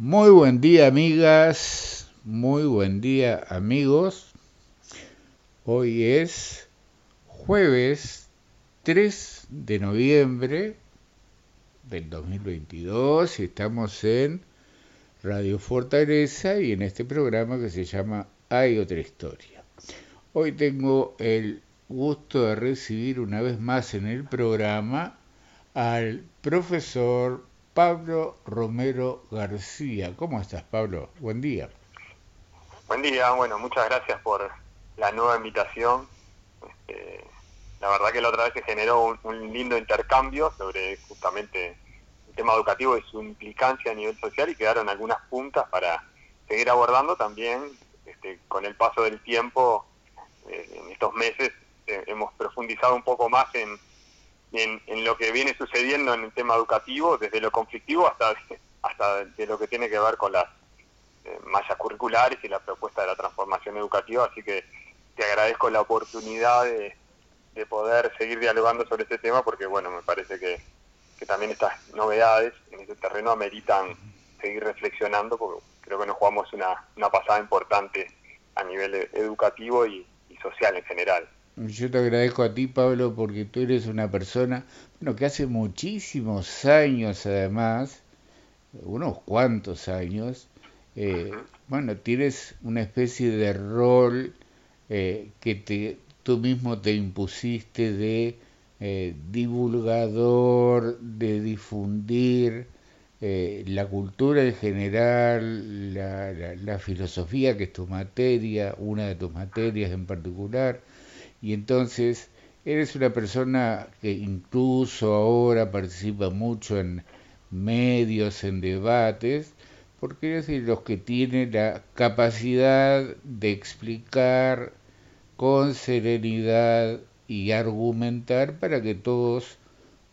Muy buen día amigas, muy buen día amigos. Hoy es jueves 3 de noviembre del 2022 y estamos en Radio Fortaleza y en este programa que se llama Hay otra historia. Hoy tengo el gusto de recibir una vez más en el programa al profesor Pablo Romero García. ¿Cómo estás, Pablo? Buen día. Buen día, bueno, muchas gracias por la nueva invitación. Este, la verdad que la otra vez se generó un, lindo intercambio sobre justamente el tema educativo y su implicancia a nivel social y quedaron algunas puntas para seguir abordando también este, con el paso del tiempo eh, en estos meses eh, hemos profundizado un poco más en, en, lo que viene sucediendo en el tema educativo, desde lo conflictivo hasta, hasta de lo que tiene que ver con las eh, mallas curriculares y la propuesta de la transformación educativa. Así que te agradezco la oportunidad de, poder seguir dialogando sobre este tema porque, bueno, me parece que, también estas novedades en este terreno ameritan seguir reflexionando porque creo que nos jugamos una, una pasada importante a nivel educativo y social en general. Yo te agradezco a ti, Pablo, porque tú eres una persona, bueno, que hace muchísimos años además, unos cuantos años, eh, bueno, tienes una especie de rol eh, que te, tú mismo te impusiste de eh, divulgador, de difundir la cultura en general, la, la filosofía, que es tu materia, una de tus materias en particular, y entonces eres una persona que incluso ahora participa mucho en medios, en debates, porque eres de los que tienen la capacidad de explicar con serenidad y argumentar para que todos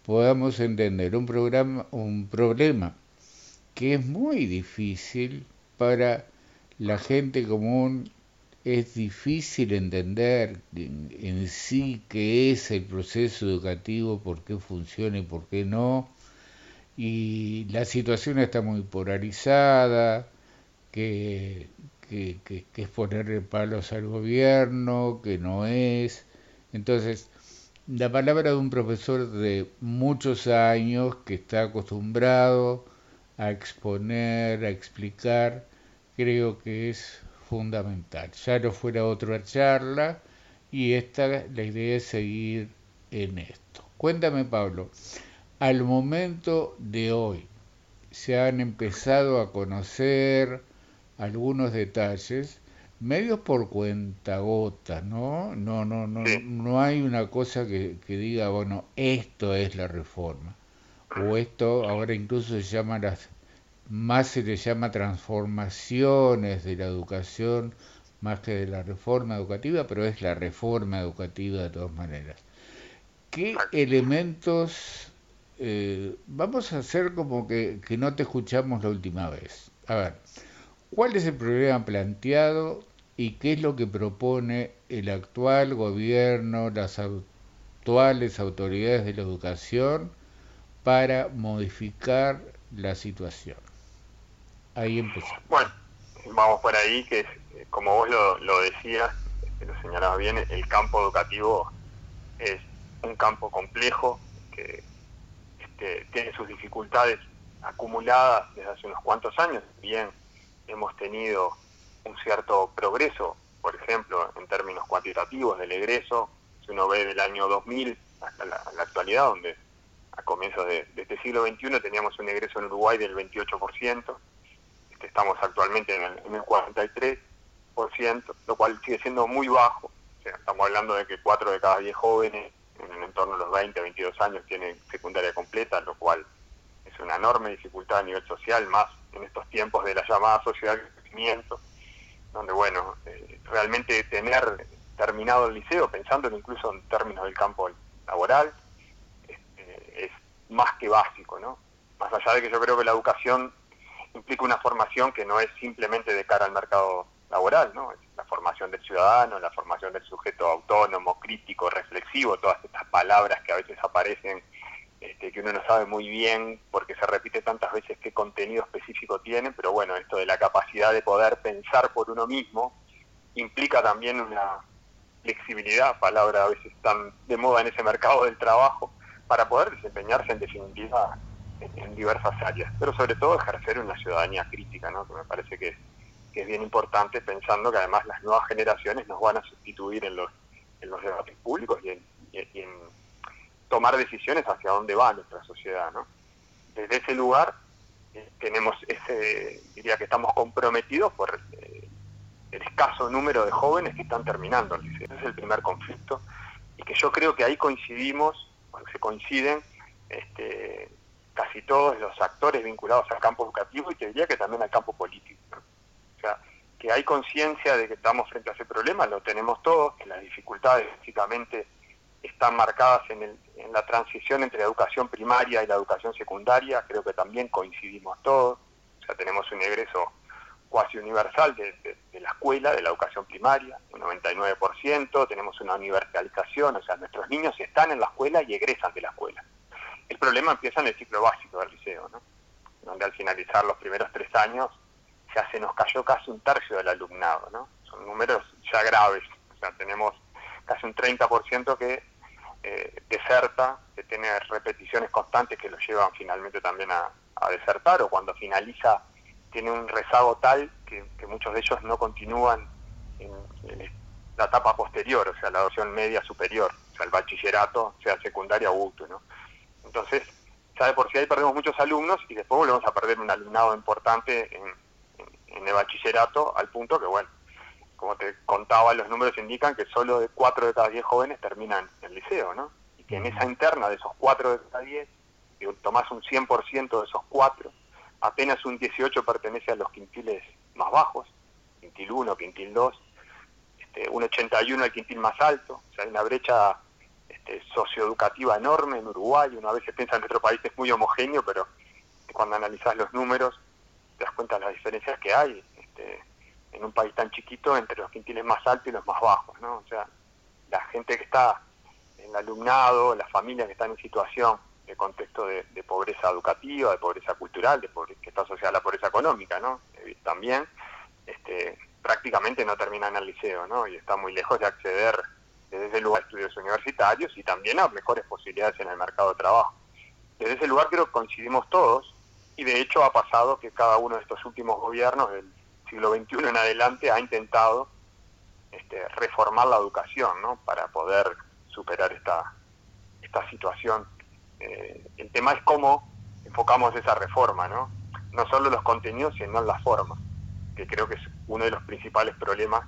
podamos entender un programa un problema que es muy difícil para la gente común es difícil entender en, sí qué es el proceso educativo, por qué funciona y por qué no. Y la situación está muy polarizada, que, que, que, es ponerle palos al gobierno, que no es. Entonces, la palabra de un profesor de muchos años que está acostumbrado a exponer, a explicar, creo que es fundamental. Ya no fuera otra charla y esta la idea es seguir en esto. Cuéntame, Pablo, al momento de hoy se han empezado a conocer algunos detalles medios por cuenta gota, ¿no? No, no, no, no hay una cosa que, que diga, bueno, esto es la reforma. O esto ahora incluso se llama las más se le llama transformaciones de la educación más que de la reforma educativa, pero es la reforma educativa de todas maneras. ¿Qué elementos eh, vamos a hacer como que, que, no te escuchamos la última vez? A ver, ¿cuál es el problema planteado y qué es lo que propone el actual gobierno, las actuales autoridades de la educación para modificar la situación? Ahí empezó. Bueno, vamos por ahí, que es, como vos lo, lo decías, lo señalabas bien, el campo educativo es un campo complejo que este, tiene sus dificultades acumuladas desde hace unos cuantos años. Bien, hemos tenido un cierto progreso, por ejemplo, en términos cuantitativos del egreso, si uno ve del año 2000 hasta la, actualidad, donde a comienzos de, de, este siglo XXI teníamos un egreso en Uruguay del 28%, estamos actualmente en el, en el 43%, lo cual sigue siendo muy bajo. estamos hablando de que 4 de cada 10 jóvenes en el entorno de los 20, 22 años tienen secundaria completa, lo cual es una enorme dificultad a nivel social, más en estos tiempos de la llamada sociedad de crecimiento, donde, bueno, eh, realmente tener terminado el liceo, pensando incluso en términos del campo laboral, este, es más que básico, ¿no? Más allá de que yo creo que la educación implica una formación que no es simplemente de cara al mercado laboral, ¿no? Es la formación del ciudadano, la formación del sujeto autónomo, crítico, reflexivo, todas estas palabras que a veces aparecen este, que uno no sabe muy bien porque se repite tantas veces qué contenido específico tiene, pero bueno, esto de la capacidad de poder pensar por uno mismo implica también una flexibilidad, palabra a veces tan de moda en ese mercado del trabajo, para poder desempeñarse en definitiva en, diversas áreas, pero sobre todo ejercer una ciudadanía crítica, ¿no? que me parece que, es bien importante pensando que además las nuevas generaciones nos van a sustituir en los, en los debates públicos y en, tomar decisiones hacia dónde va nuestra sociedad. ¿no? Desde ese lugar eh, tenemos ese, diría que estamos comprometidos por eh, el escaso número de jóvenes que están terminando. Ese es el primer conflicto y que yo creo que ahí coincidimos, se coinciden este, casi todos los actores vinculados al campo educativo y te diría que también al campo político. O sea, que hay conciencia de que estamos frente a ese problema, lo tenemos todos, que las dificultades básicamente están marcadas en, el, en la transición entre la educación primaria y la educación secundaria, creo que también coincidimos todos, o sea, tenemos un egreso cuasi universal de, de, la escuela, de la educación primaria, un 99%, tenemos una universalización, o sea, nuestros niños están en la escuela y egresan de la escuela. El problema empieza en el ciclo básico del liceo, ¿no? donde al finalizar los primeros tres años ya se nos cayó casi un tercio del alumnado. ¿no? Son números ya graves, o sea, tenemos casi un 30% que eh, deserta, que tiene repeticiones constantes que lo llevan finalmente también a, desertar, o cuando finaliza tiene un rezago tal que, muchos de ellos no continúan en, la etapa posterior, o sea, la adopción media superior, o sea, el bachillerato, sea secundaria o ¿no? Entonces, ya de por sí ahí perdemos muchos alumnos y después volvemos a perder un alumnado importante en, el bachillerato, al punto que, bueno, como te contaba, los números indican que solo de 4 de cada 10 jóvenes terminan el liceo, ¿no? Y que en esa interna de esos 4 de cada 10, si tomás un 100% de esos 4, apenas un 18 pertenece a los quintiles más bajos, quintil 1, quintil 2, este, un 81 al quintil más alto, o sea, hay una brecha este, socioeducativa enorme en Uruguay. Uno a veces piensa que nuestro país es muy homogéneo, pero cuando analizas los números te das cuenta de las diferencias que hay este, en un país tan chiquito entre los quintiles más altos y los más bajos. ¿no? O sea, la gente que está en el alumnado, las familias que están en situación de contexto de, pobreza educativa, de pobreza cultural, de que está asociada a la pobreza económica, ¿no? Eh, también este, prácticamente no terminan el liceo, ¿no? Y está muy lejos de acceder desde ese lugar estudios universitarios y también a mejores posibilidades en el mercado de trabajo. Desde ese lugar creo que coincidimos todos y de hecho ha pasado que cada uno de estos últimos gobiernos del siglo XXI en adelante ha intentado este, reformar la educación ¿no? para poder superar esta, esta situación. Eh, el tema es cómo enfocamos esa reforma, ¿no? no solo los contenidos, sino en la forma, que creo que es uno de los principales problemas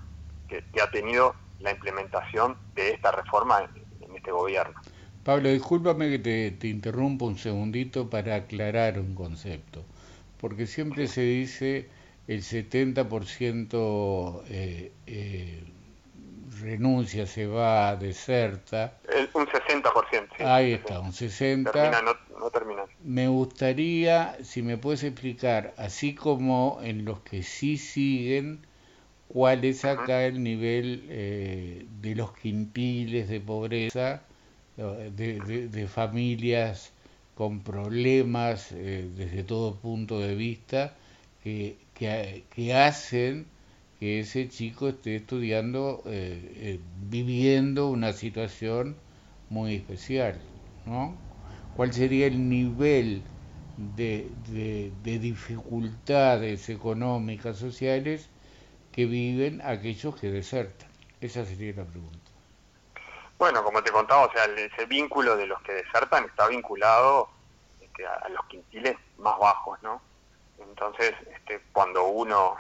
que, que ha tenido la implementación de esta reforma en, este gobierno. Pablo, discúlpame que te, te, interrumpo un segundito para aclarar un concepto, porque siempre se dice el 70% eh, eh, renuncia, se va, deserta. un 60%, sí. Ahí está, un 60%. Termina, no, no termina. Me gustaría, si me puedes explicar, así como en los que sí siguen, cuál es acá el nivel eh, de los quintiles de pobreza, de, familias con problemas eh, desde todo punto de vista, que, que, hacen que ese chico esté estudiando, eh, viviendo una situación muy especial, ¿no? ¿Cuál sería el nivel de, de dificultades económicas, sociales que viven aquellos que desertan? Esa sería la pregunta. Bueno, como te contaba, o sea, ese vínculo de los que desertan está vinculado este, a, los quintiles más bajos, ¿no? Entonces, este, cuando uno,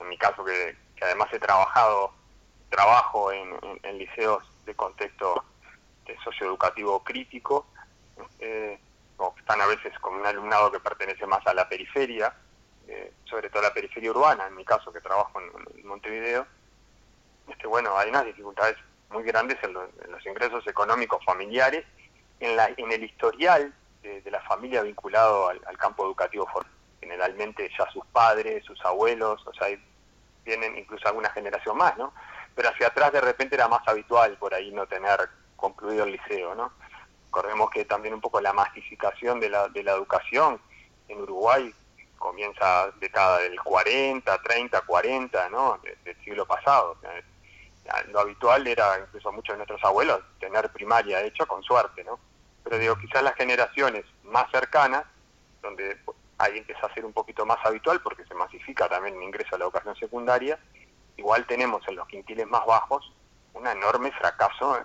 en mi caso que, además he trabajado, trabajo en, liceos de contexto de socioeducativo crítico, eh, están a veces con un alumnado que pertenece más a la periferia, eh, sobre todo la periferia urbana, en mi caso que trabajo en, Montevideo, este, bueno, hay unas dificultades muy grandes en, los ingresos económicos familiares, en, la, en el historial de, la familia vinculado al, campo educativo generalmente ya sus padres, sus abuelos, o sea, vienen incluso alguna generación más, ¿no? Pero hacia atrás de repente era más habitual por ahí no tener concluido el liceo, ¿no? Recordemos que también un poco la masificación de la, de la educación en Uruguay comienza década del 40, 30, 40, ¿no? del siglo pasado. Lo habitual era, incluso muchos de nuestros abuelos, tener primaria hecha con suerte, ¿no? Pero digo, quizás las generaciones más cercanas, donde ahí empieza a ser un poquito más habitual porque se masifica también el ingreso a la educación secundaria, igual tenemos en los quintiles más bajos un enorme fracaso,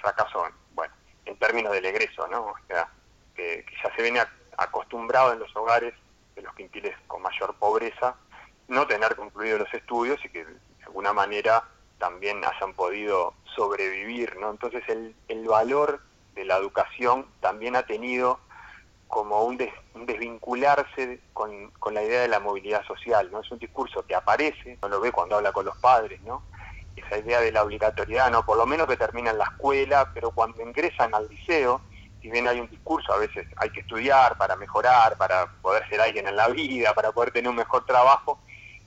fracaso, bueno, en términos del egreso, ¿no? O sea, que, ya se viene acostumbrado en los hogares de los quintiles con mayor pobreza, no tener concluido los estudios y que de alguna manera también hayan podido sobrevivir, ¿no? Entonces el, el valor de la educación también ha tenido como un, desvincularse con, con, la idea de la movilidad social, ¿no? Es un discurso que aparece, no lo ve cuando habla con los padres, ¿no? Esa idea de la obligatoriedad, ¿no? Por lo menos que termina en la escuela, pero cuando ingresan al liceo, si bien hay un discurso, a veces hay que estudiar para mejorar, para poder ser alguien en la vida, para poder tener un mejor trabajo,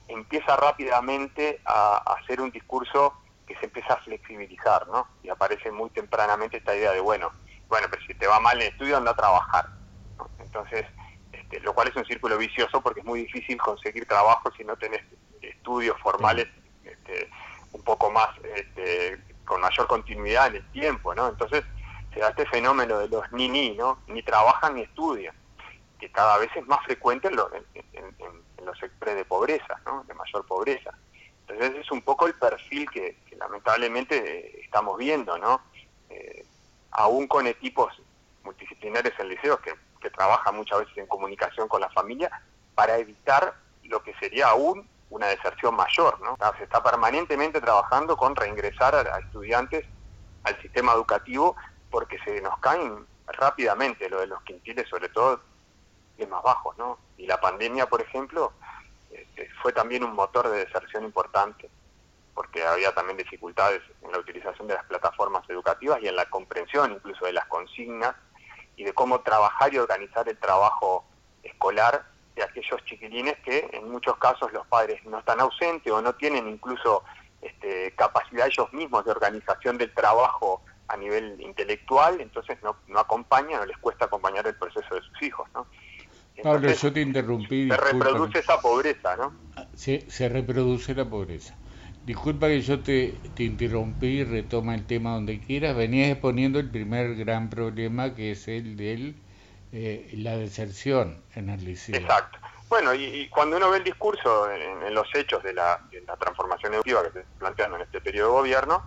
empieza rápidamente a, a ser un discurso que se empieza a flexibilizar, ¿no? Y aparece muy tempranamente esta idea de, bueno, bueno, pero si te va mal en el estudio, anda a trabajar entonces, este, lo cual es un círculo vicioso porque es muy difícil conseguir trabajo si no tenés estudios formales este, un poco más, este, con mayor continuidad en el tiempo, ¿no? Entonces, se da este fenómeno de los ni ni, ¿no? Ni trabajan ni estudian, que cada vez es más frecuente en, los sectores de pobreza, ¿no? De mayor pobreza. Entonces, es un poco el perfil que, lamentablemente eh, estamos viendo, ¿no? Eh, aún con equipos multidisciplinares en liceos que que trabaja muchas veces en comunicación con la familia para evitar lo que sería aún una deserción mayor, ¿no? Se está permanentemente trabajando con reingresar a, estudiantes al sistema educativo porque se nos caen rápidamente lo de los quintiles, sobre todo de más bajos, ¿no? Y la pandemia, por ejemplo, este, fue también un motor de deserción importante, porque había también dificultades en la utilización de las plataformas educativas y en la comprensión incluso de las consignas y de cómo trabajar y organizar el trabajo escolar de aquellos chiquilines que en muchos casos los padres no están ausentes o no tienen incluso este, capacidad ellos mismos de organización del trabajo a nivel intelectual, entonces no, no acompañan o les cuesta acompañar el proceso de sus hijos, ¿no? Pablo, yo te interrumpí. Se reproduce esa pobreza, ¿no? Sí, se reproduce la pobreza. Disculpa que yo te, te interrumpí, retoma el tema donde quieras. Venías exponiendo el primer gran problema que es el de eh, la deserción en el liceo. Exacto. Bueno, y, cuando uno ve el discurso en, los hechos de la, transformación educativa que se planteando en este periodo de gobierno,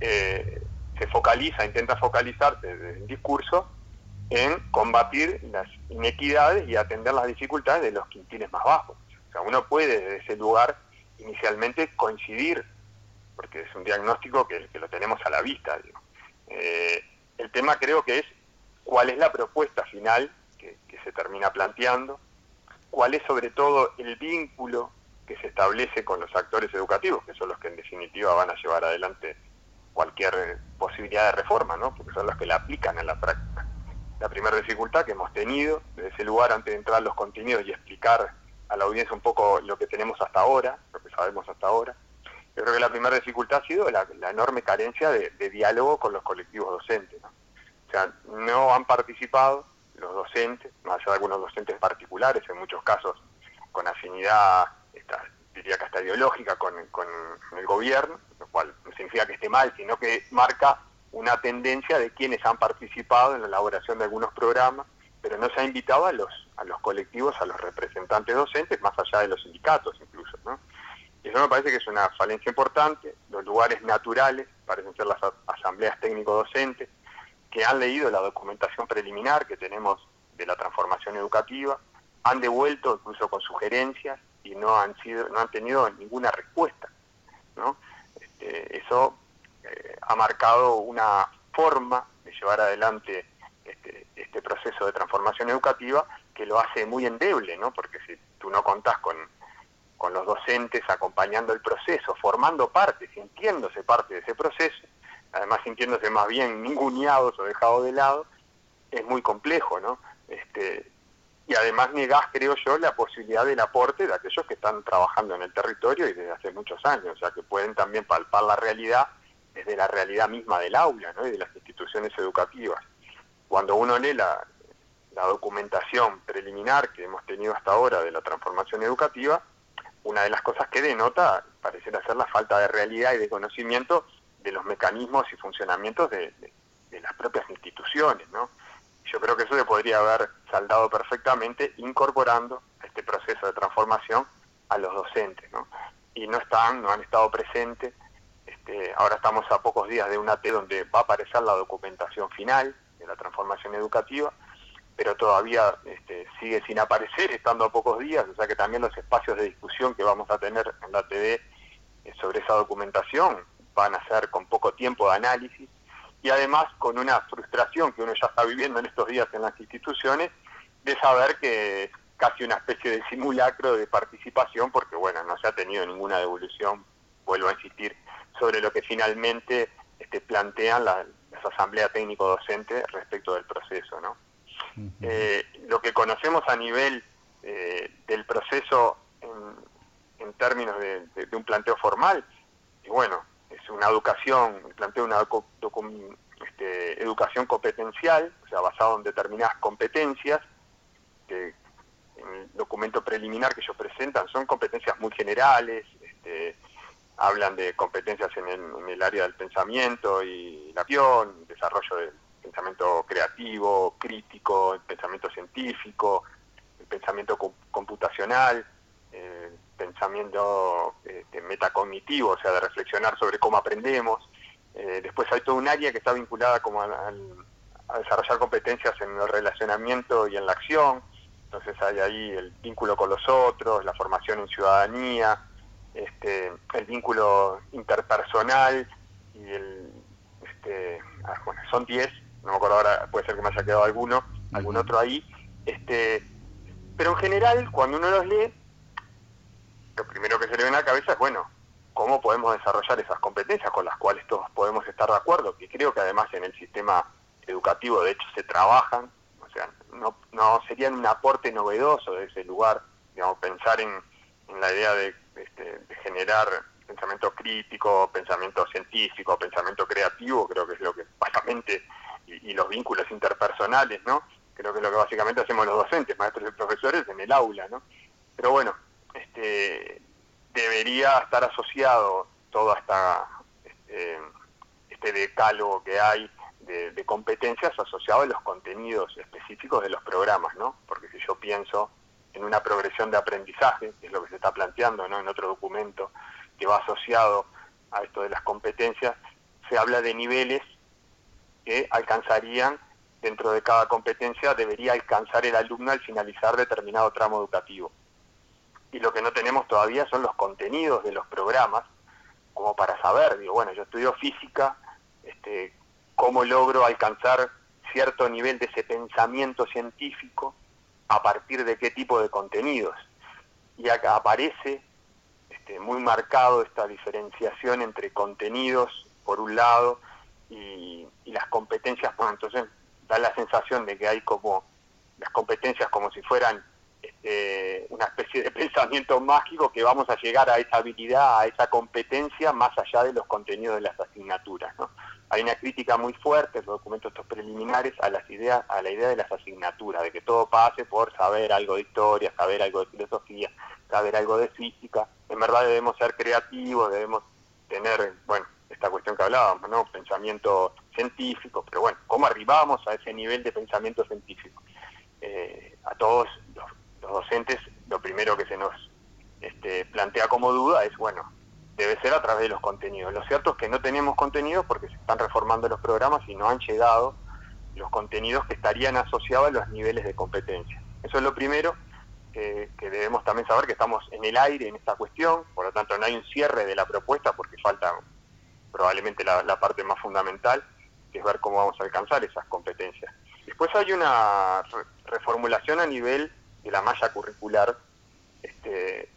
eh, se focaliza, intenta focalizarse desde el discurso en combatir las inequidades y atender las dificultades de los quintiles más bajos. O sea, uno puede desde ese lugar inicialmente coincidir, porque es un diagnóstico que, lo tenemos a la vista. Eh, el tema creo que es cuál es la propuesta final que, se termina planteando, cuál es sobre todo el vínculo que se establece con los actores educativos, que son los que en definitiva van a llevar adelante cualquier posibilidad de reforma, ¿no? porque son los que la aplican en la práctica. La primera dificultad que hemos tenido desde ese lugar antes de entrar a los contenidos y explicar a la audiencia un poco lo que tenemos hasta ahora, lo que sabemos hasta ahora. Yo creo que la primera dificultad ha sido la, enorme carencia de, diálogo con los colectivos docentes. O sea, no han participado los docentes, más allá de algunos docentes particulares, en muchos casos con afinidad, diría que hasta ideológica, con, el gobierno, cual no significa que esté mal, sino que marca una tendencia de quienes han participado en la elaboración de algunos programas, pero no se ha invitado a los, a los colectivos, a los representantes docentes, más allá de los sindicatos incluso. ¿no? Y eso me parece que es una falencia importante. Los lugares naturales parecen ser las asambleas técnico-docentes, que han leído la documentación preliminar que tenemos de la transformación educativa, han devuelto incluso con sugerencias y no han sido no han tenido ninguna respuesta ¿no? Este, eso eh, ha marcado una forma de llevar adelante este, este, proceso de transformación educativa que lo hace muy endeble, ¿no? Porque si tú no contás con, con los docentes acompañando el proceso, formando parte, sintiéndose parte de ese proceso, además sintiéndose más bien ninguneados o dejados de lado, es muy complejo, ¿no? Este, y además negás, creo yo, la posibilidad del aporte de aquellos que están trabajando en el territorio y desde hace muchos años, o sea, que pueden también palpar la realidad desde la realidad misma del aula ¿no? y de las instituciones educativas. cuando uno lee la, documentación preliminar que hemos tenido hasta ahora de la transformación educativa, una de las cosas que denota pareciera ser la falta de realidad y de conocimiento de los mecanismos y funcionamientos de, las propias instituciones, ¿no? Yo creo que eso se podría haber saldado perfectamente incorporando este proceso de transformación a los docentes, ¿no? Y no están, no han estado presentes. Este, ahora estamos a pocos días de una T donde va a aparecer la documentación final de la transformación educativa pero todavía este, sigue sin aparecer, estando a pocos días, o sea que también los espacios de discusión que vamos a tener en la TV sobre esa documentación van a ser con poco tiempo de análisis y además con una frustración que uno ya está viviendo en estos días en las instituciones de saber que es casi una especie de simulacro de participación porque bueno, no se ha tenido ninguna devolución, vuelvo a insistir, sobre lo que finalmente este, plantean las asambleas técnico-docente respecto del proceso, ¿no? Eh, lo que conocemos a nivel eh, del proceso en, términos de, un planteo formal, y bueno, es una educación, planteo una este, educación competencial, o sea, basado en determinadas competencias, que en el documento preliminar que ellos presentan son competencias muy generales, este, hablan de competencias en el, en el, área del pensamiento y la acción, desarrollo del pensamiento creativo, crítico, el pensamiento científico, el pensamiento computacional, el pensamiento este, metacognitivo, o sea, de reflexionar sobre cómo aprendemos. Eh, después hay todo un área que está vinculada como a, desarrollar competencias en el relacionamiento y en la acción. Entonces hay ahí el vínculo con los otros, la formación en ciudadanía, este, el vínculo interpersonal y el, este, ah, bueno, son 10 no me acuerdo ahora, puede ser que me haya quedado alguno, algún otro ahí, este, pero en general, cuando uno los lee, lo primero que se le viene a la cabeza es, bueno, ¿cómo podemos desarrollar esas competencias con las cuales todos podemos estar de acuerdo? Que creo que además en el sistema educativo, de hecho, se trabajan, o sea, no, no serían un aporte novedoso de ese lugar, digamos, pensar en, en la idea de, este, de generar pensamiento crítico, pensamiento científico, pensamiento creativo, creo que es lo que básicamente y, los vínculos interpersonales, ¿no? Creo que es lo que básicamente hacemos los docentes, maestros y profesores en el aula, ¿no? Pero bueno, este, debería estar asociado todo hasta este, este decálogo que hay de, competencias asociado a los contenidos específicos de los programas, ¿no? Porque si yo pienso en una progresión de aprendizaje, que es lo que se está planteando ¿no? en otro documento que va asociado a esto de las competencias, se habla de niveles que alcanzarían dentro de cada competencia debería alcanzar el alumno al finalizar determinado tramo educativo. Y lo que no tenemos todavía son los contenidos de los programas, como para saber, digo, bueno, yo estudio física, este, cómo logro alcanzar cierto nivel de ese pensamiento científico a partir de qué tipo de contenidos. Y acá aparece este, muy marcado esta diferenciación entre contenidos, por un lado, y, las competencias, pues entonces da la sensación de que hay como las competencias como si fueran este, una especie de pensamiento mágico que vamos a llegar a esa habilidad, a esa competencia más allá de los contenidos de las asignaturas. ¿no? Hay una crítica muy fuerte los documentos estos preliminares a las ideas, a la idea de las asignaturas, de que todo pase por saber algo de historia, saber algo de filosofía, saber algo de física. En verdad debemos ser creativos, debemos tener, bueno, esta cuestión que hablábamos, ¿no? Pensamiento científico, pero bueno, ¿cómo arribamos a ese nivel de pensamiento científico? Eh, a todos los, docentes, lo primero que se nos este, plantea como duda es, bueno, debe ser a través de los contenidos. Lo cierto es que no tenemos contenidos porque se están reformando los programas y no han llegado los contenidos que estarían asociados a los niveles de competencia. Eso es lo primero que, que, debemos también saber que estamos en el aire en esta cuestión, por lo tanto no hay un cierre de la propuesta porque falta probablemente la, parte más fundamental, que es ver cómo vamos a alcanzar esas competencias. Después hay una reformulación a nivel de la malla curricular. Este,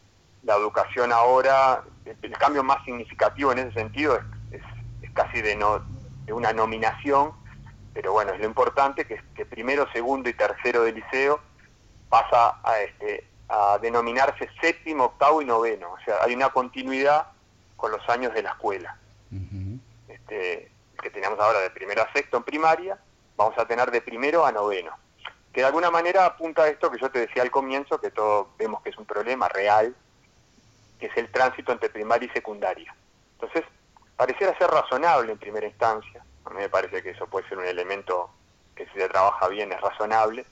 la educación ahora, el, cambio más significativo en ese sentido es, casi de, no, de una nominación, pero bueno, es lo importante que, que primero, segundo y tercero de liceo pasa a, este, a denominarse séptimo, octavo y noveno. O sea, hay una continuidad con los años de la escuela este, que teníamos ahora de primero a sexto en primaria, vamos a tener de primero a noveno, que de alguna manera apunta a esto que yo te decía al comienzo, que todos vemos que es un problema real, que es el tránsito entre primaria y secundaria. Entonces, pareciera ser razonable en primera instancia, a mí me parece que eso puede ser un elemento que si se trabaja bien es razonable,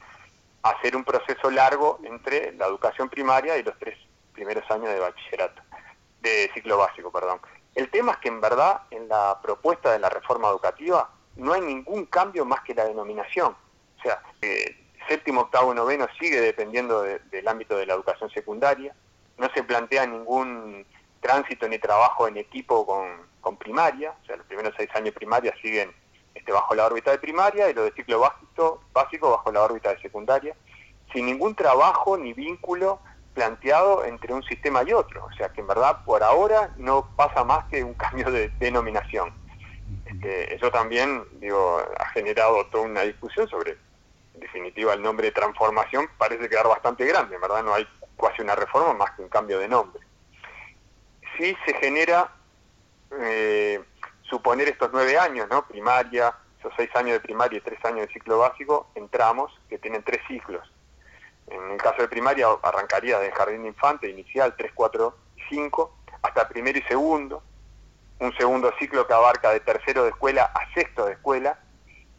hacer un proceso largo entre la educación primaria y los tres primeros años de bachillerato, de ciclo básico, perdón. El tema es que en verdad en la propuesta de la reforma educativa no hay ningún cambio más que la denominación. O sea, eh, séptimo, octavo, noveno sigue dependiendo del ámbito de la educación secundaria, no se plantea ningún tránsito ni trabajo en equipo con, con primaria, o sea, los primeros seis años de primaria siguen este, bajo la órbita de primaria y los de ciclo básico, básico bajo la órbita de secundaria, sin ningún trabajo ni vínculo planteado entre un sistema y otro. O sea que en verdad por ahora no pasa más que un cambio de denominación. Este, eso también digo, ha generado toda una discusión sobre, definitiva, el nombre de transformación parece quedar bastante grande, verdad no hay casi una reforma más que un cambio de nombre. Sí se genera eh, suponer estos nueve años, ¿no? Primaria, esos seis años de primaria y tres años de ciclo básico, entramos, que tienen tres ciclos. En el caso de primaria arrancaría de jardín de infante, inicial, 3, 4 5, hasta primero y segundo, un segundo ciclo que abarca de tercero de escuela a sexto de escuela,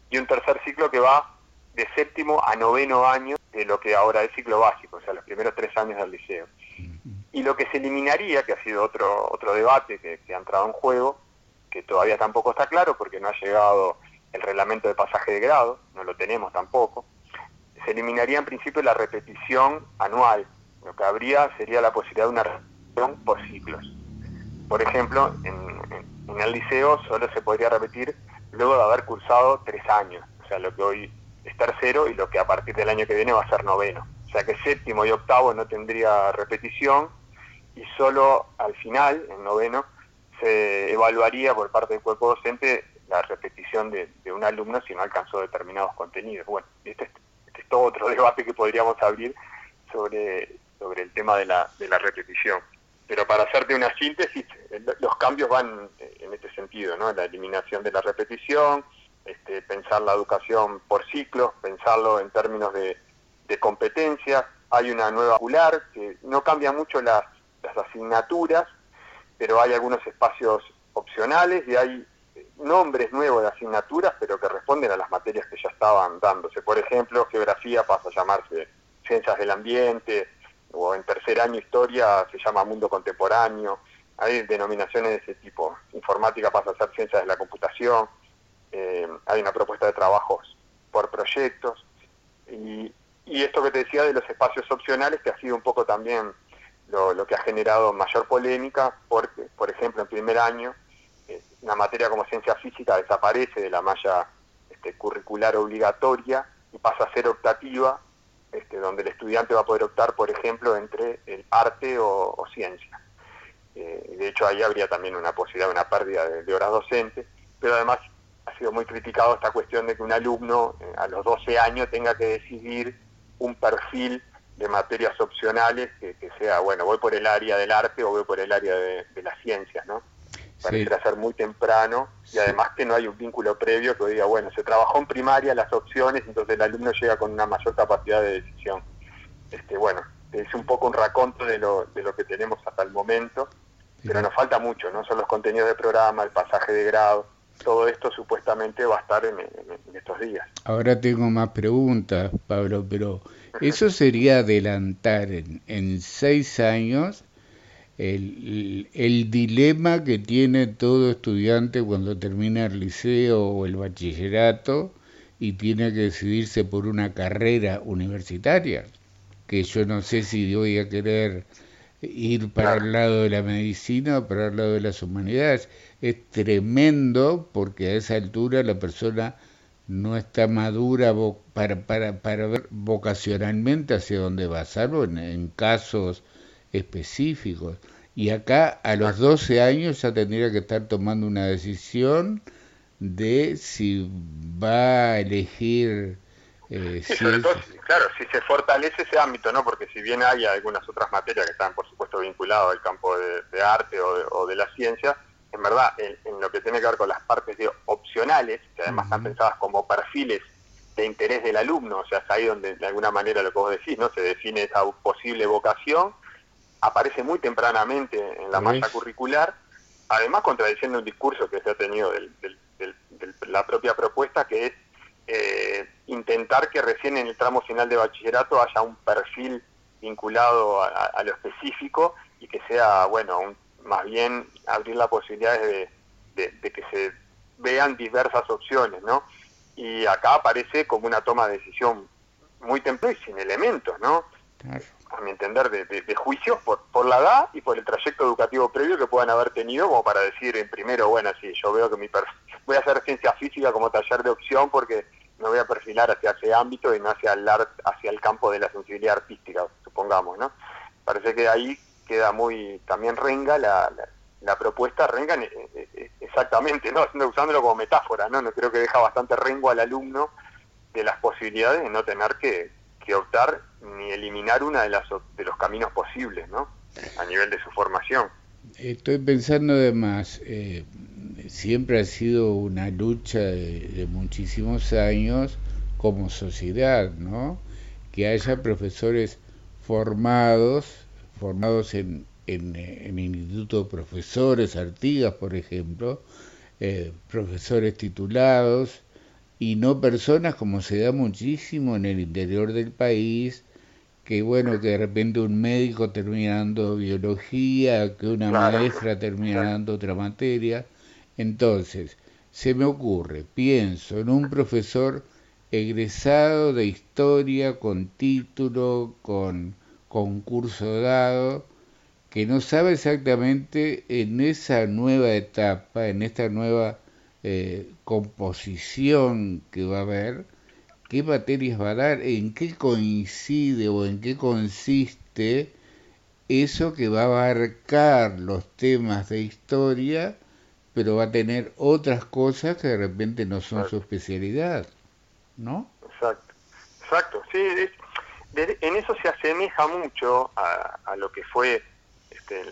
y un tercer ciclo que va de séptimo a noveno año de lo que ahora es ciclo básico, o sea, los primeros tres años del liceo. Y lo que se eliminaría, que ha sido otro, otro debate que, que ha entrado en juego, que todavía tampoco está claro porque no ha llegado el reglamento de pasaje de grado, no lo tenemos tampoco, se eliminaría en principio la repetición anual. Lo que habría sería la posibilidad de una repetición por ciclos. Por ejemplo, en, el liceo solo se podría repetir luego de haber cursado tres años, o sea, lo que hoy es tercero y lo que a partir del año que viene va a ser noveno. O sea que séptimo y octavo no tendría repetición y solo al final, en noveno, se evaluaría por parte del cuerpo docente la repetición de, un alumno si no alcanzó determinados contenidos. Bueno, este, este, es todo otro debate que podríamos abrir sobre, sobre el tema de la, de la repetición. Pero para hacerte una síntesis, los cambios van en este sentido, ¿no? La eliminación de la repetición, este, pensar la educación por ciclos, pensarlo en términos de, de competencias. Hay una nueva ocular que no cambia mucho las, las asignaturas, pero hay algunos espacios opcionales y hay nombres nuevos de asignaturas, pero que responden a las materias que ya estaban dándose. Por ejemplo, geografía pasa a llamarse ciencias del ambiente, o en tercer año historia se llama mundo contemporáneo. Hay denominaciones de ese tipo. Informática pasa a ser ciencias de la computación. Eh, hay una propuesta de trabajos por proyectos. Y, y esto que te decía de los espacios opcionales, que ha sido un poco también lo, que ha generado mayor polémica, porque, por ejemplo, en primer año, eh, una materia como ciencia física desaparece de la malla este, curricular obligatoria y pasa a ser optativa, este, donde el estudiante va a poder optar, por ejemplo, entre el arte o, ciencia. Eh, de hecho, ahí habría también una posibilidad de una pérdida de, horas docentes, pero además ha sido muy criticado esta cuestión de que un alumno eh, a los 12 años tenga que decidir un perfil de materias opcionales que, sea, bueno, voy por el área del arte o voy por el área de, las ciencias, ¿no? Pareciera ser muy temprano y además que no hay un vínculo previo que diga, bueno, se trabajó en primaria las opciones, entonces el alumno llega con una mayor capacidad de decisión. Este, bueno, es un poco un raconto de lo, de lo que tenemos hasta el momento, pero nos falta mucho, ¿no? Son los contenidos del programa, el pasaje de grado, todo esto supuestamente va a estar en, estos días. Ahora tengo más preguntas, Pablo, pero eso sería adelantar en, seis años el, el, dilema que tiene todo estudiante cuando termina el liceo o el bachillerato y tiene que decidirse por una carrera universitaria, que yo no sé si voy a querer ir para el lado de la medicina o para el lado de las humanidades. Es tremendo porque a esa altura la persona no está madura para, para, para ver vocacionalmente hacia dónde va, salvo en, en casos específicos. Y acá a los 12 años ya tendría que estar tomando una decisión de si va a elegir eh, claro, si se fortalece ese ámbito, ¿no? Porque si bien hay algunas otras materias que están, por supuesto, vinculadas al campo de, arte o de, la ciencia, en verdad, en, lo que tiene que ver con las partes de opcionales, que además están pensadas como perfiles de interés del alumno, o sea, es ahí donde de alguna manera lo que vos decís, ¿no? Se define esa posible vocación, aparece muy tempranamente en la masa curricular, además contradiciendo un discurso que se ha tenido de la propia propuesta, que es eh, intentar que recién en el tramo final de bachillerato haya un perfil vinculado a, lo específico y que sea, bueno, más bien abrir la posibilidad de, de que se vean diversas opciones, ¿no? y acá aparece como una toma de decisión muy temprana y sin elementos, ¿no? A mi entender, de, juicios por, por la edad y por el trayecto educativo previo que puedan haber tenido, como para decir en primero, bueno, sí, yo veo que mi voy a hacer ciencia física como taller de opción porque me voy a perfilar hacia ese ámbito y no hacia el, hacia el campo de la sensibilidad artística, supongamos, ¿no? Parece que ahí queda muy también renga la, la propuesta renga exactamente, ¿no? usándolo como metáfora, ¿no? Creo que deja bastante rengo al alumno de las posibilidades de no tener que, optar ni eliminar una de, las, de los caminos posibles, ¿no? A nivel de su formación. Estoy pensando además, eh, siempre ha sido una lucha de, muchísimos años como sociedad, ¿no? Que haya profesores formados, formados en, en, Instituto de Profesores, Artigas, por ejemplo, eh, profesores titulados y no personas como se da muchísimo en el interior del país, que bueno, que de repente un médico termina dando biología, que una maestra termina dando otra materia. Entonces, se me ocurre, pienso en un profesor egresado de historia con título, con concurso dado, que no sabe exactamente en esa nueva etapa, en esta nueva eh, composición que va a haber, qué materias va a dar, en qué coincide o en qué consiste eso que va a abarcar los temas de historia, pero va a tener otras cosas que de repente no son su especialidad, ¿no? Exacto, exacto, sí, en eso se asemeja mucho a, a lo que fue este,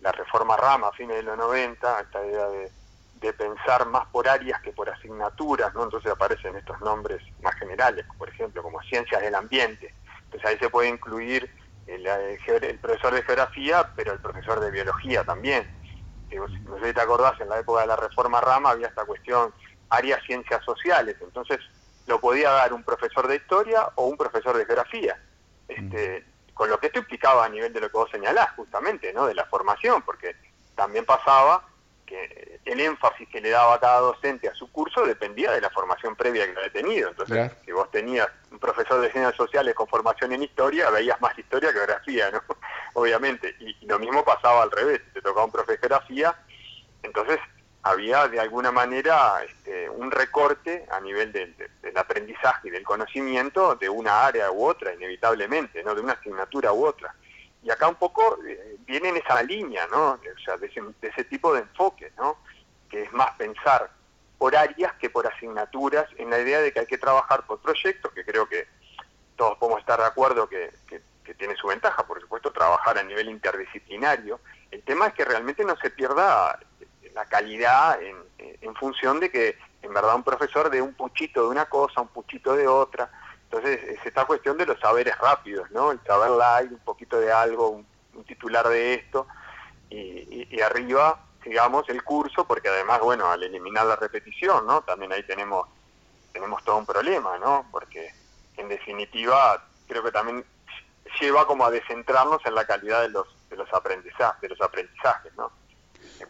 la, reforma Rama a fines de los 90, esta idea de, pensar más por áreas que por asignaturas, ¿no? Entonces aparecen estos nombres más generales, por ejemplo, como ciencias del ambiente. Entonces ahí se puede incluir el, profesor de geografía, pero el profesor de biología también. No sé si te acordás, en la época de la reforma Rama había esta cuestión, áreas ciencias sociales, entonces lo podía dar un profesor de historia o un profesor de geografía. Este, con lo que esto implicaba a nivel de lo que vos señalás, justamente, ¿no? De la formación, porque también pasaba que el énfasis que le daba cada docente a su curso dependía de la formación previa que había tenido. Entonces, si vos tenías un profesor de ciencias sociales con formación en historia, veías más historia que geografía, ¿no? Obviamente. Y, y, lo mismo pasaba al revés. Si te tocaba un profe de geografía, entonces había de alguna manera este, un recorte a nivel del aprendizaje y del conocimiento de una área u otra, inevitablemente, ¿no? de una asignatura u otra. Y acá un poco eh, viene en esa línea, ¿no? O sea, de ese, tipo de enfoque, ¿no? que es más pensar por áreas que por asignaturas, en la idea de que hay que trabajar por proyectos, que creo que todos podemos estar de acuerdo que, tiene su ventaja, por supuesto, trabajar a nivel interdisciplinario. El tema es que realmente no se pierda la calidad en, en, función de que en verdad un profesor de un puchito de una cosa, un puchito de otra. Entonces es esta cuestión de los saberes rápidos, ¿no? El saber live, un poquito de algo, un, titular de esto, y, y, arriba, digamos, el curso, porque además, bueno, al eliminar la repetición, ¿no? También ahí tenemos, tenemos todo un problema, ¿no? Porque en definitiva creo que también lleva como a descentrarnos en la calidad de los, de los aprendizajes, de los aprendizajes, ¿no?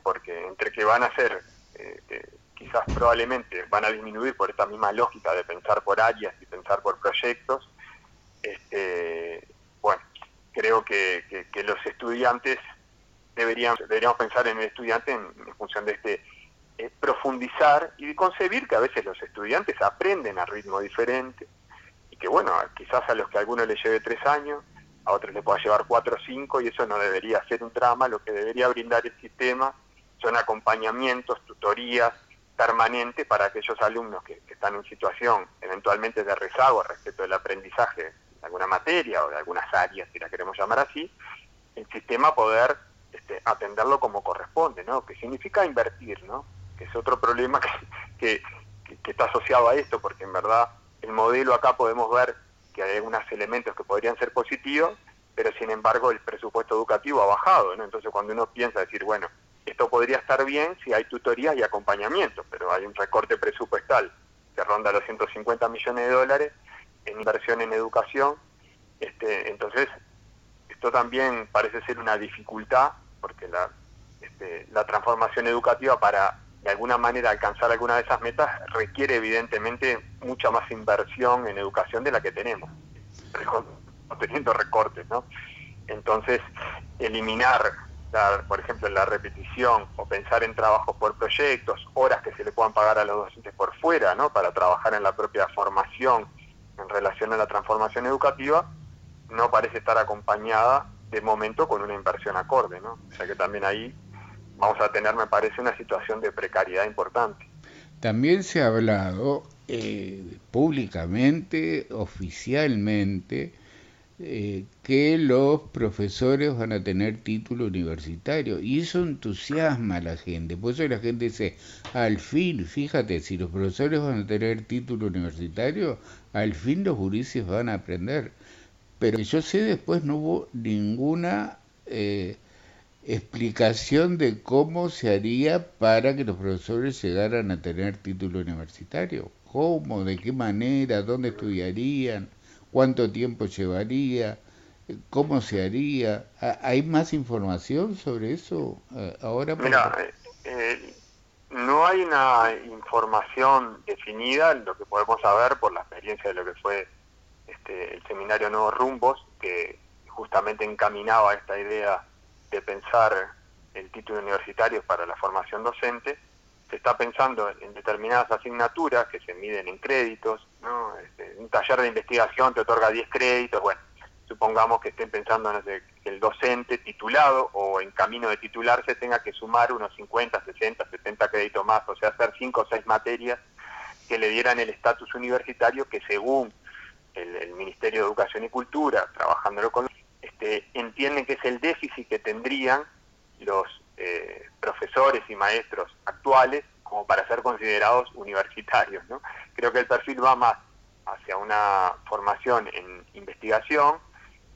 porque entre que van a ser, eh, quizás probablemente van a disminuir por esta misma lógica de pensar por áreas y por proyectos, este, bueno, creo que, los estudiantes deberían, deberíamos pensar en el estudiante en, función de este eh, profundizar y concebir que a veces los estudiantes aprenden a ritmo diferente y que bueno, quizás a los que a algunos les lleve tres años, a otros les pueda llevar cuatro o cinco y eso no debería ser un drama, lo que debería brindar el sistema son acompañamientos, tutorías permanentes para aquellos alumnos que, están en situación eventualmente de rezago respecto del aprendizaje de alguna materia o de algunas áreas, si la queremos llamar así, el sistema poder este, atenderlo como corresponde, ¿no? Que significa invertir, ¿no? Que es otro problema que, que, está asociado a esto, porque en verdad el modelo acá podemos ver que hay algunos elementos que podrían ser positivos, pero sin embargo el presupuesto educativo ha bajado, ¿no? Entonces cuando uno piensa decir, bueno, esto podría estar bien si hay tutorías y acompañamiento, pero hay un recorte presupuestal que ronda los 150 millones de dólares en inversión en educación, este, entonces esto también parece ser una dificultad porque la, este, la transformación educativa para de alguna manera alcanzar alguna de esas metas requiere evidentemente mucha más inversión en educación de la que tenemos, teniendo recortes, ¿no? Entonces, eliminar, por ejemplo, la repetición o pensar en trabajos por proyectos, horas que se le puedan pagar a los docentes por fuera, ¿no? Para trabajar en la propia formación en relación a la transformación educativa, no parece estar acompañada de momento con una inversión acorde, ¿no? O sea que también ahí vamos a tener, me parece, una situación de precariedad importante. También se ha hablado eh, públicamente, oficialmente, eh, que los profesores van a tener título universitario y eso entusiasma a la gente. Por eso la gente dice, al fin, fíjate, si los profesores van a tener título universitario, al fin los gurises van a aprender. Pero yo sé después no hubo ninguna eh, explicación de cómo se haría para que los profesores llegaran a tener título universitario. ¿Cómo? ¿De qué manera? ¿Dónde estudiarían? ¿Cuánto tiempo llevaría? ¿Cómo se haría? ¿Hay más información sobre eso eh, ahora? Mira, eh, eh, no hay una información definida, lo que podemos saber por la experiencia de lo que fue este, el seminario Nuevos Rumbos, que justamente encaminaba esta idea de pensar el título universitario para la formación docente, se está pensando en determinadas asignaturas que se miden en créditos, ¿no? Este, un taller de investigación te otorga 10 créditos, bueno, supongamos que estén pensando en que el docente titulado o en camino de titularse tenga que sumar unos 50, 60, 70 créditos más, o sea, hacer 5 o 6 materias que le dieran el estatus universitario que según el, el Ministerio de Educación y Cultura, trabajándolo con este, entienden que es el déficit que tendrían los eh, profesores y maestros actuales como para ser considerados universitarios. ¿no? Creo que el perfil va más hacia una formación en investigación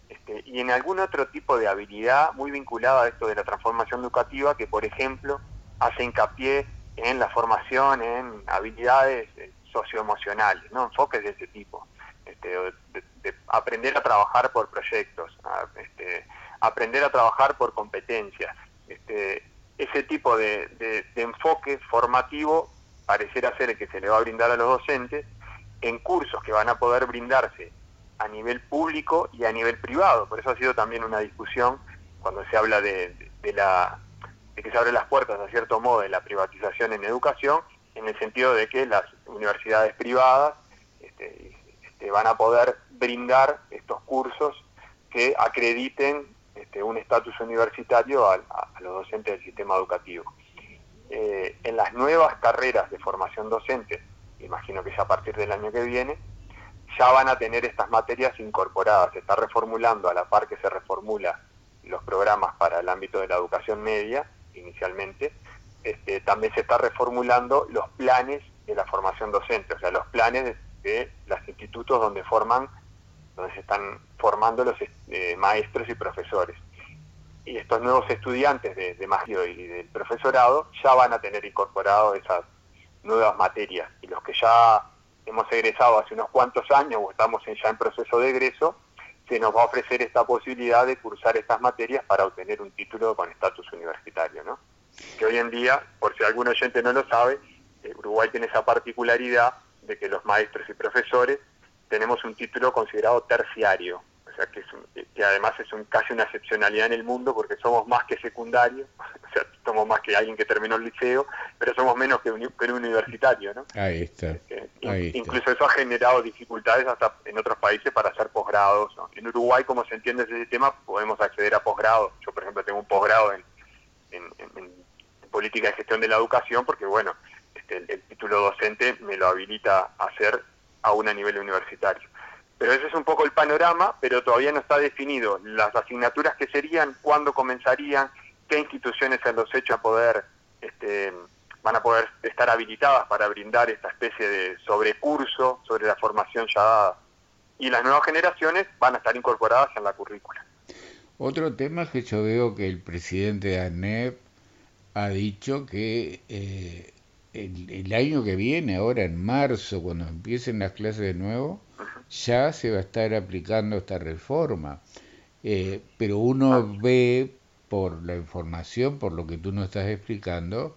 este, y en algún otro tipo de habilidad muy vinculada a esto de la transformación educativa que, por ejemplo, hace hincapié en la formación en habilidades eh, socioemocionales, ¿no? enfoques de ese tipo. Este, de, aprender a trabajar por proyectos, este, aprender a trabajar por competencias. Este, ese tipo de, enfoque formativo pareciera ser el que se le va a brindar a los docentes en cursos que van a poder brindarse a nivel público y a nivel privado. Por eso ha sido también una discusión cuando se habla de, la, de que se abren las puertas, a cierto modo, de la privatización en educación, en el sentido de que las universidades privadas este, van a poder brindar estos cursos que acrediten este, un estatus universitario a, los docentes del sistema educativo. Eh, en las nuevas carreras de formación docente, imagino que ya a partir del año que viene, ya van a tener estas materias incorporadas. Se está reformulando a la par que se reformula los programas para el ámbito de la educación media, inicialmente, este, también se está reformulando los planes de la formación docente, o sea, los planes de los institutos donde forman, donde se están formando los eh, maestros y profesores. Y estos nuevos estudiantes de, de y del profesorado ya van a tener incorporado esas nuevas materias. Y los que ya hemos egresado hace unos cuantos años o estamos ya en proceso de egreso, se nos va a ofrecer esta posibilidad de cursar estas materias para obtener un título con estatus universitario, ¿no? Que hoy en día, por si algún oyente no lo sabe, eh, Uruguay tiene esa particularidad de que los maestros y profesores tenemos un título considerado terciario, o sea que, es que además es un, casi una excepcionalidad en el mundo porque somos más que secundario, o sea, somos más que alguien que terminó el liceo, pero somos menos que un, universitario, ¿no? Ahí está. Eh, incluso eso ha generado dificultades hasta en otros países para hacer posgrados. En Uruguay, como se entiende ese tema, podemos acceder a posgrados. Yo, por ejemplo, tengo un posgrado en, en política de gestión de la educación porque, bueno, este, el, título docente me lo habilita a hacer aún a nivel universitario. Pero ese es un poco el panorama, pero todavía no está definido las asignaturas que serían, cuándo comenzarían, qué instituciones se los hecho a poder este, van a poder estar habilitadas para brindar esta especie de sobrecurso sobre la formación ya dada. Y las nuevas generaciones van a estar incorporadas en la currícula. Otro tema es que yo veo que el presidente de ANEP ha dicho que eh, el, año que viene, ahora en marzo, cuando empiecen las clases de nuevo, ya se va a estar aplicando esta reforma. Eh, pero uno ah. ve por la información, por lo que tú nos estás explicando,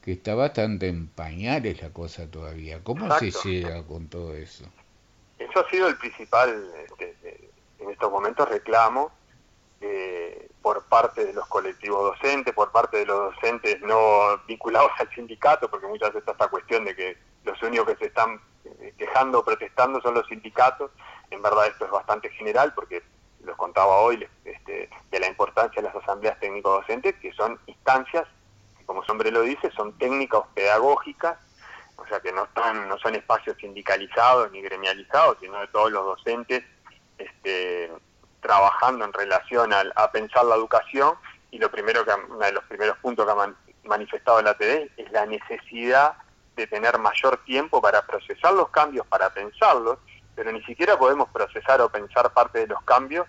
que está bastante en pañales la cosa todavía. ¿Cómo se llega con todo eso? Eso ha sido el principal, este, en estos momentos, reclamo eh, por parte de los colectivos docentes, por parte de los docentes no vinculados al sindicato, porque muchas veces esta cuestión de que los únicos que se están eh, quejando o protestando son los sindicatos. En verdad esto es bastante general porque los contaba hoy este, de la importancia de las asambleas técnico-docentes, que son instancias, como su nombre lo dice, son técnicas pedagógicas, o sea que no, están, no son espacios sindicalizados ni gremializados, sino de todos los docentes este, trabajando en relación a, pensar la educación y lo primero que uno de los primeros puntos que ha manifestado la TD es la necesidad de tener mayor tiempo para procesar los cambios, para pensarlos, pero ni siquiera podemos procesar o pensar parte de los cambios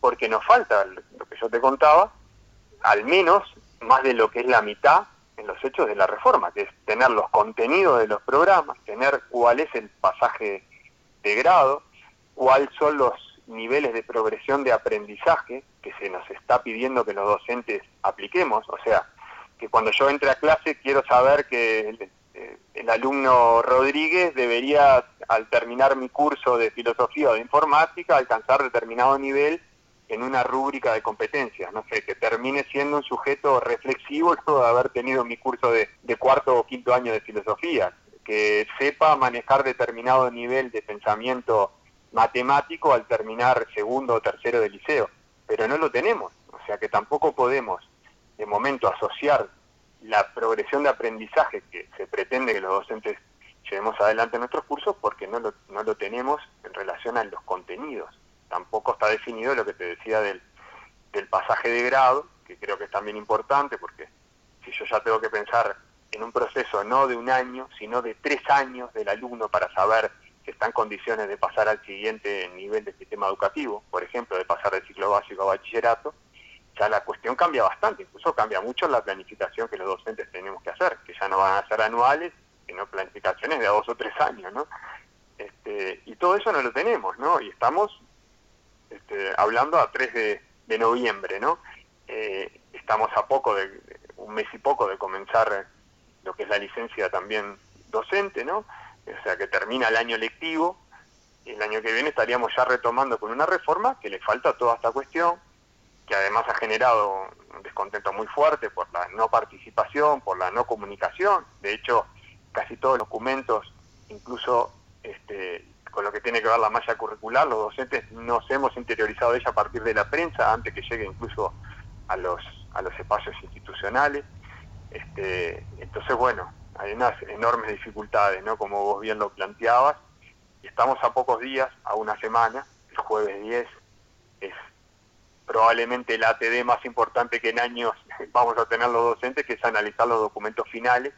porque nos falta, lo que yo te contaba, al menos más de lo que es la mitad en los hechos de la reforma, que es tener los contenidos de los programas, tener cuál es el pasaje de grado, cuáles son los niveles de progresión de aprendizaje que se nos está pidiendo que los docentes apliquemos. O sea, que cuando yo entre a clase quiero saber que el, eh, el, alumno Rodríguez debería, al terminar mi curso de filosofía o de informática, alcanzar determinado nivel en una rúbrica de competencias. No sé, que termine siendo un sujeto reflexivo luego de haber tenido mi curso de, de cuarto o quinto año de filosofía. Que sepa manejar determinado nivel de pensamiento matemático al terminar segundo o tercero de liceo, pero no lo tenemos, o sea que tampoco podemos de momento asociar la progresión de aprendizaje que se pretende que los docentes llevemos adelante en nuestros cursos porque no lo, no lo tenemos en relación a los contenidos. Tampoco está definido lo que te decía del, del pasaje de grado, que creo que es también importante porque si yo ya tengo que pensar en un proceso no de un año, sino de tres años del alumno para saber que está en condiciones de pasar al siguiente nivel del sistema educativo, por ejemplo, de pasar del ciclo básico a bachillerato, ya la cuestión cambia bastante, incluso cambia mucho la planificación que los docentes tenemos que hacer, que ya no van a ser anuales, sino planificaciones de dos o tres años, ¿no? Este, y todo eso no lo tenemos, ¿no? Y estamos este, hablando a 3 de, noviembre, ¿no? Eh, estamos a poco de, un mes y poco de comenzar lo que es la licencia también docente, ¿no? O sea que termina el año lectivo, y el año que viene estaríamos ya retomando con una reforma que le falta toda esta cuestión, que además ha generado un descontento muy fuerte por la no participación, por la no comunicación. De hecho, casi todos los documentos, incluso este, con lo que tiene que ver la malla curricular, los docentes nos hemos interiorizado ella a partir de la prensa, antes que llegue incluso a los, a los espacios institucionales. Este, entonces, bueno, hay unas enormes dificultades, ¿no? Como vos bien lo planteabas. Estamos a pocos días, a una semana, el jueves 10 es probablemente el ATD más importante que en años vamos a tener los docentes, que es analizar los documentos finales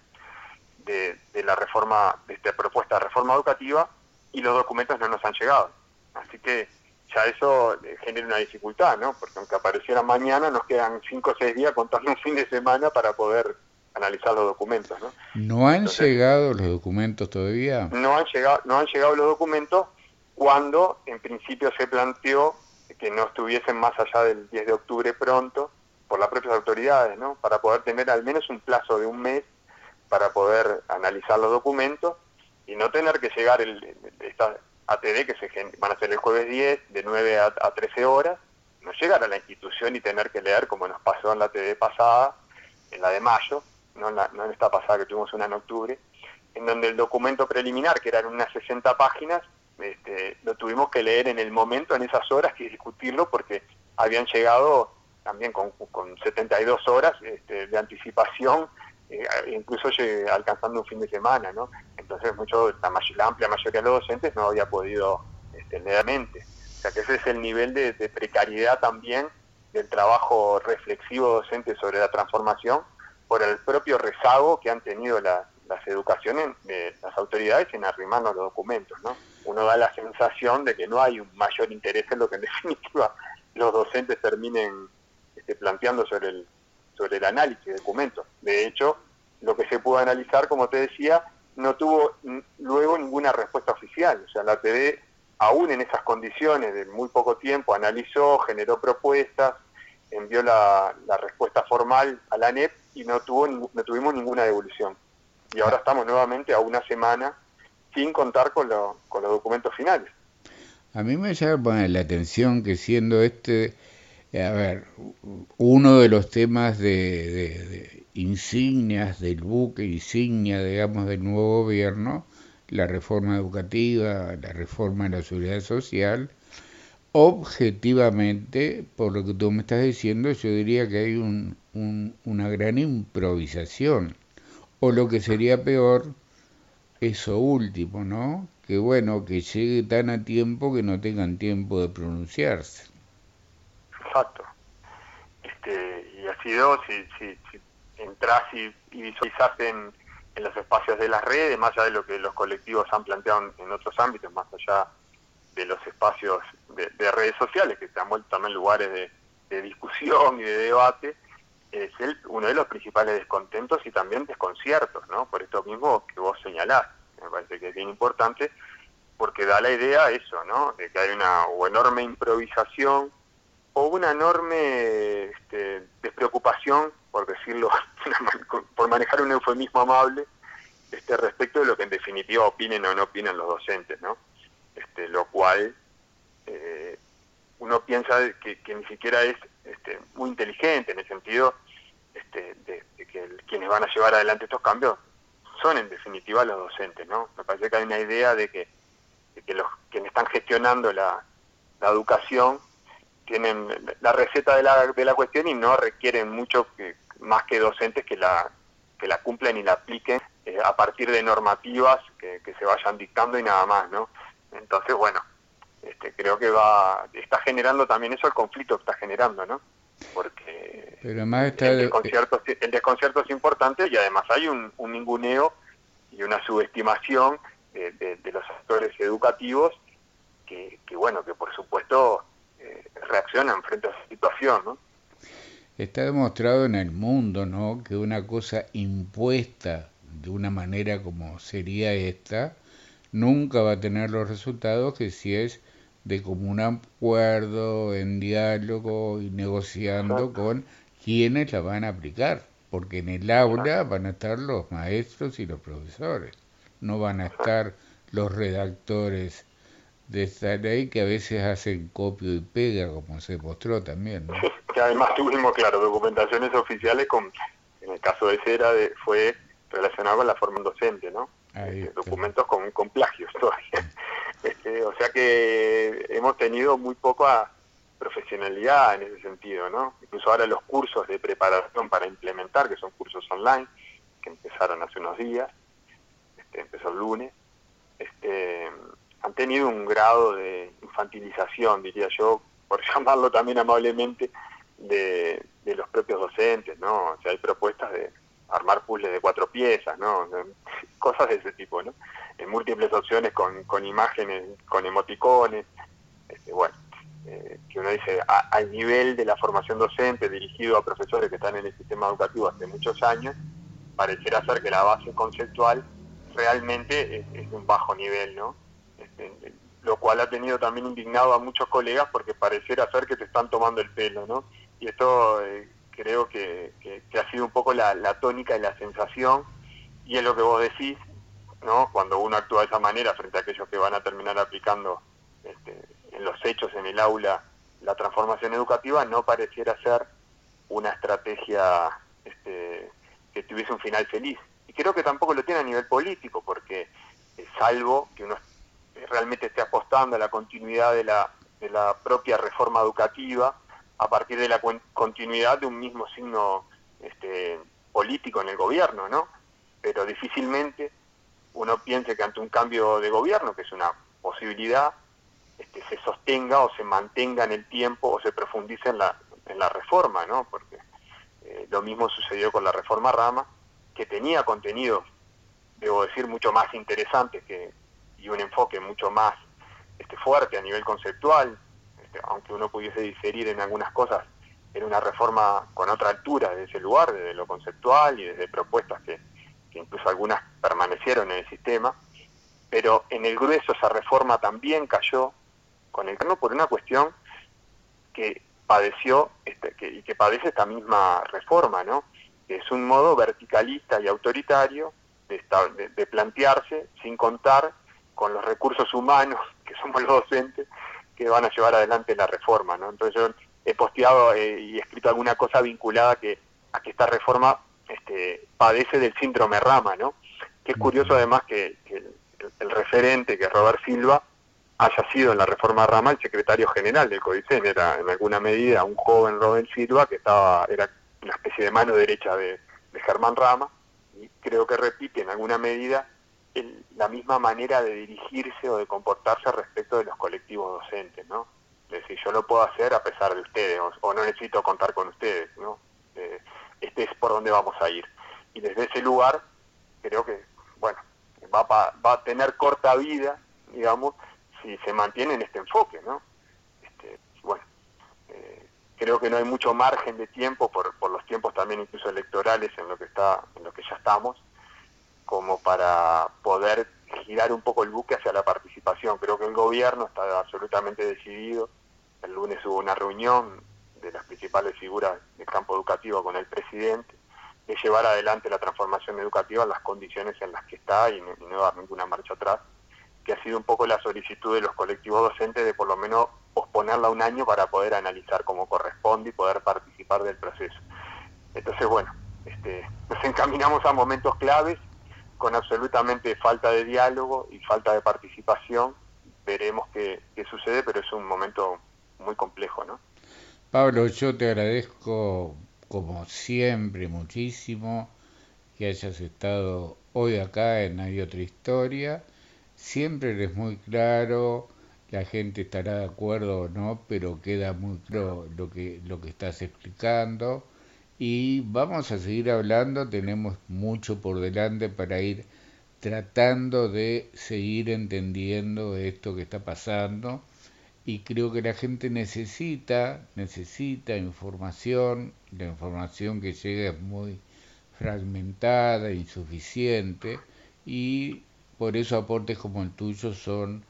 de, la reforma, de esta propuesta de reforma educativa, y los documentos no nos han llegado. Así que ya eso genera una dificultad, ¿no? Porque aunque apareciera mañana, nos quedan cinco o seis días contando un fin de semana para poder analizar los documentos. ¿no? ¿No han llegado los documentos todavía? No han llegado, no han llegado los documentos cuando en principio se planteó que no estuviesen más allá del 10 de octubre pronto por las propias autoridades, ¿no? Para poder tener al menos un plazo de un mes para poder analizar los documentos y no tener que llegar el, esta ATD que se van a ser el jueves 10 de 9 a, a 13 horas, no llegar a la institución y tener que leer como nos pasó en la ATD pasada, en la de mayo, no en, la, no en esta pasada que tuvimos una en octubre, en donde el documento preliminar, que eran unas 60 páginas, este, lo tuvimos que leer en el momento, en esas horas, y discutirlo porque habían llegado también con, con 72 horas este, de anticipación, eh, incluso alcanzando un fin de semana, ¿no? Entonces mucho, la, la, amplia mayoría de los docentes no había podido este, leermente. O sea que ese es el nivel de, de precariedad también del trabajo reflexivo docente sobre la transformación por el propio rezago que han tenido las educaciones de las autoridades en arrimarnos los documentos, ¿no? Uno da la sensación de que no hay un mayor interés en lo que en definitiva los docentes terminen este, planteando sobre el, sobre el análisis de documentos. De hecho, lo que se pudo analizar, como te decía, no tuvo luego ninguna respuesta oficial. O sea, la TV, aún en esas condiciones de muy poco tiempo, analizó, generó propuestas, envió la, respuesta formal a la ANEP y no, tuvo, no tuvimos ninguna devolución. Y ahora estamos nuevamente a una semana sin contar con, con los documentos finales. A mí me llama la atención que siendo este, a ver, uno de los temas de insignias del buque insignia, digamos, del nuevo gobierno, la reforma educativa, la reforma de la seguridad social, objetivamente, por lo que tú me estás diciendo, yo diría que hay un, una gran improvisación, o lo que sería peor, eso último, ¿no? Que bueno, que llegue tan a tiempo que no tengan tiempo de pronunciarse. Exacto. Este, y ha sido, si, si, si entras y, visualizas en, los espacios de las redes, más allá de lo que los colectivos han planteado en, otros ámbitos, más allá de los espacios de, redes sociales, que se han vuelto también lugares de, discusión y de debate, es el, uno de los principales descontentos y también desconciertos, ¿no? Por esto mismo que vos señalás, me parece que es bien importante, porque da la idea eso, ¿no? De que hay una enorme improvisación o una enorme este, despreocupación por decirlo, por manejar un eufemismo amable, este, respecto de lo que en definitiva opinen o no opinen los docentes, ¿no? Este, lo cual eh, uno piensa que, ni siquiera es este, muy inteligente en el sentido este, de, que quienes van a llevar adelante estos cambios son en definitiva los docentes, ¿no? Me parece que hay una idea de que, que los quienes están gestionando la, la educación tienen la receta de la, de la cuestión y no requieren mucho que, más que docentes que la, que la cumplen y la apliquen eh, a partir de normativas que, se vayan dictando y nada más, ¿no? Entonces, bueno, este, creo que va está generando también eso el conflicto que está generando, ¿no? Porque el, desconcierto, el desconcierto es importante y además hay un, un ninguneo y una subestimación de, los actores educativos que, que, bueno, que por supuesto eh, reaccionan frente a esa situación, ¿no? Está demostrado en el mundo, ¿no? Que una cosa impuesta de una manera como sería esta, nunca va a tener los resultados que si es de común acuerdo, en diálogo y negociando con quienes la van a aplicar, porque en el aula van a estar los maestros y los profesores, no van a estar los redactores de esta ley que a veces hacen copio y pega, como se mostró también. ¿no? que además tuvimos, claro, documentaciones oficiales con, en el caso de Cera, de, fue relacionado con la forma docente, ¿no? Este, documentos con, con plagios todavía. Este, o sea que hemos tenido muy poca profesionalidad en ese sentido, ¿no? Incluso ahora los cursos de preparación para implementar, que son cursos online, que empezaron hace unos días, este, empezó el lunes, este, han tenido un grado de infantilización, diría yo, por llamarlo también amablemente, de, los propios docentes, ¿no? O sea, hay propuestas de armar puzzles de cuatro piezas, ¿no? Cosas de ese tipo, ¿no? En múltiples opciones con, con imágenes, con emoticones, este, bueno, eh, que uno dice, al nivel de la formación docente dirigido a profesores que están en el sistema educativo hace muchos años, pareciera ser que la base conceptual realmente es, un bajo nivel, ¿no? Este, lo cual ha tenido también indignado a muchos colegas porque pareciera ser que te están tomando el pelo, ¿no? Y esto eh, creo que, ha sido un poco la, tónica y la sensación, y es lo que vos decís, ¿no? Cuando uno actúa de esa manera frente a aquellos que van a terminar aplicando este, en los hechos, en el aula, la transformación educativa, no pareciera ser una estrategia este, que tuviese un final feliz. Y creo que tampoco lo tiene a nivel político, porque salvo que uno realmente esté apostando a la continuidad de la, de la propia reforma educativa a partir de la continuidad de un mismo signo este, político en el gobierno, ¿no? Pero difícilmente uno piense que ante un cambio de gobierno, que es una posibilidad, este, se sostenga o se mantenga en el tiempo o se profundice en la, en la reforma, ¿no? Porque Eh, lo mismo sucedió con la reforma Rama, que tenía contenidos, debo decir, mucho más interesantes que, y un enfoque mucho más este, fuerte a nivel conceptual, este, aunque uno pudiese diferir en algunas cosas, era una reforma con otra altura desde ese lugar, desde lo conceptual y desde propuestas que, que incluso algunas permanecieron en el sistema, pero en el grueso esa reforma también cayó con el por una cuestión que padeció este, y que padece esta misma reforma, ¿no? que es un modo verticalista y autoritario de, de, plantearse sin contar con los recursos humanos, que somos los docentes, que van a llevar adelante la reforma. ¿no? Entonces yo he posteado eh, y escrito alguna cosa vinculada que, a que esta reforma este, padece del síndrome Rama, ¿no? Que es curioso además que, el, referente, que es Robert Silva, haya sido en la reforma Rama el secretario general del CODICEN, era en alguna medida un joven Robert Silva que estaba, era una especie de mano derecha de, Germán Rama, y creo que repite en alguna medida la misma manera de dirigirse o de comportarse respecto de los colectivos docentes, ¿no? Es decir, yo lo puedo hacer a pesar de ustedes, o, no necesito contar con ustedes, ¿no? Este es por donde vamos a ir. Y desde ese lugar, creo que, bueno, va, va a tener corta vida, digamos, si se mantiene en este enfoque, ¿no? Este, bueno, eh, creo que no hay mucho margen de tiempo por, por los tiempos también incluso electorales en lo que está, en lo que ya estamos, como para poder girar un poco el buque hacia la participación. Creo que el gobierno está absolutamente decidido. El lunes hubo una reunión de las principales figuras del campo educativo con el presidente de llevar adelante la transformación educativa en las condiciones en las que está y no dar ninguna marcha atrás que ha sido un poco la solicitud de los colectivos docentes de por lo menos posponerla un año para poder analizar cómo corresponde y poder participar del proceso. Entonces, bueno, este, nos encaminamos a momentos claves con absolutamente falta de diálogo y falta de participación. Veremos qué, qué sucede, pero es un momento muy complejo, ¿no? Pablo, yo te agradezco como siempre muchísimo que hayas estado hoy acá en Hay otra historia siempre eres muy claro, la gente estará de acuerdo o no, pero queda muy claro lo que, lo que estás explicando. Y vamos a seguir hablando, tenemos mucho por delante para ir tratando de seguir entendiendo esto que está pasando y creo que la gente necesita necesita información la información que llega es muy fragmentada insuficiente y por eso aportes como el tuyo son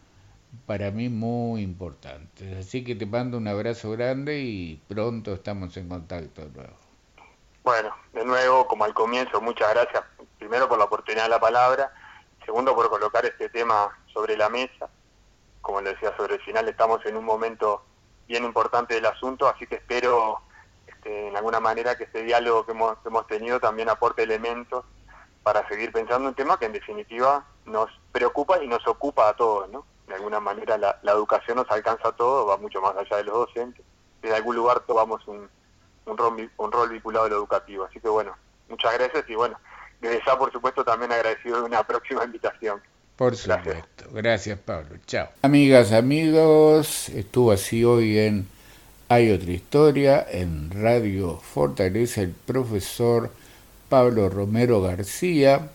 para mí muy importantes. Así que te mando un abrazo grande y pronto estamos en contacto de nuevo. Bueno, de nuevo, como al comienzo, muchas gracias primero por la oportunidad de la palabra, segundo por colocar este tema sobre la mesa. Como le decía sobre el final, estamos en un momento bien importante del asunto, así que espero este, en alguna manera que este diálogo que hemos, tenido también aporte elementos para seguir pensando un tema que en definitiva nos preocupa y nos ocupa a todos, ¿no? De alguna manera la, educación nos alcanza a todos, va mucho más allá de los docentes. Desde algún lugar tomamos un, un, rol, un rol vinculado a lo educativo. Así que bueno, muchas gracias y bueno, desde ya por supuesto también agradecido de una próxima invitación. Por supuesto. Gracias. Pablo. Chao. Amigas, amigos, estuvo así hoy en Hay otra historia en Radio Fortaleza el profesor Pablo Romero García,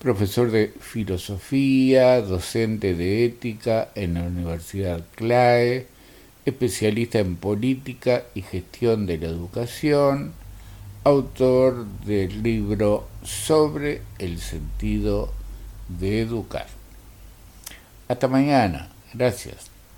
profesor de filosofía, docente de ética en la Universidad CLAE, especialista en política y gestión de la educación, autor del libro sobre el sentido de educar. Hasta mañana. Gracias.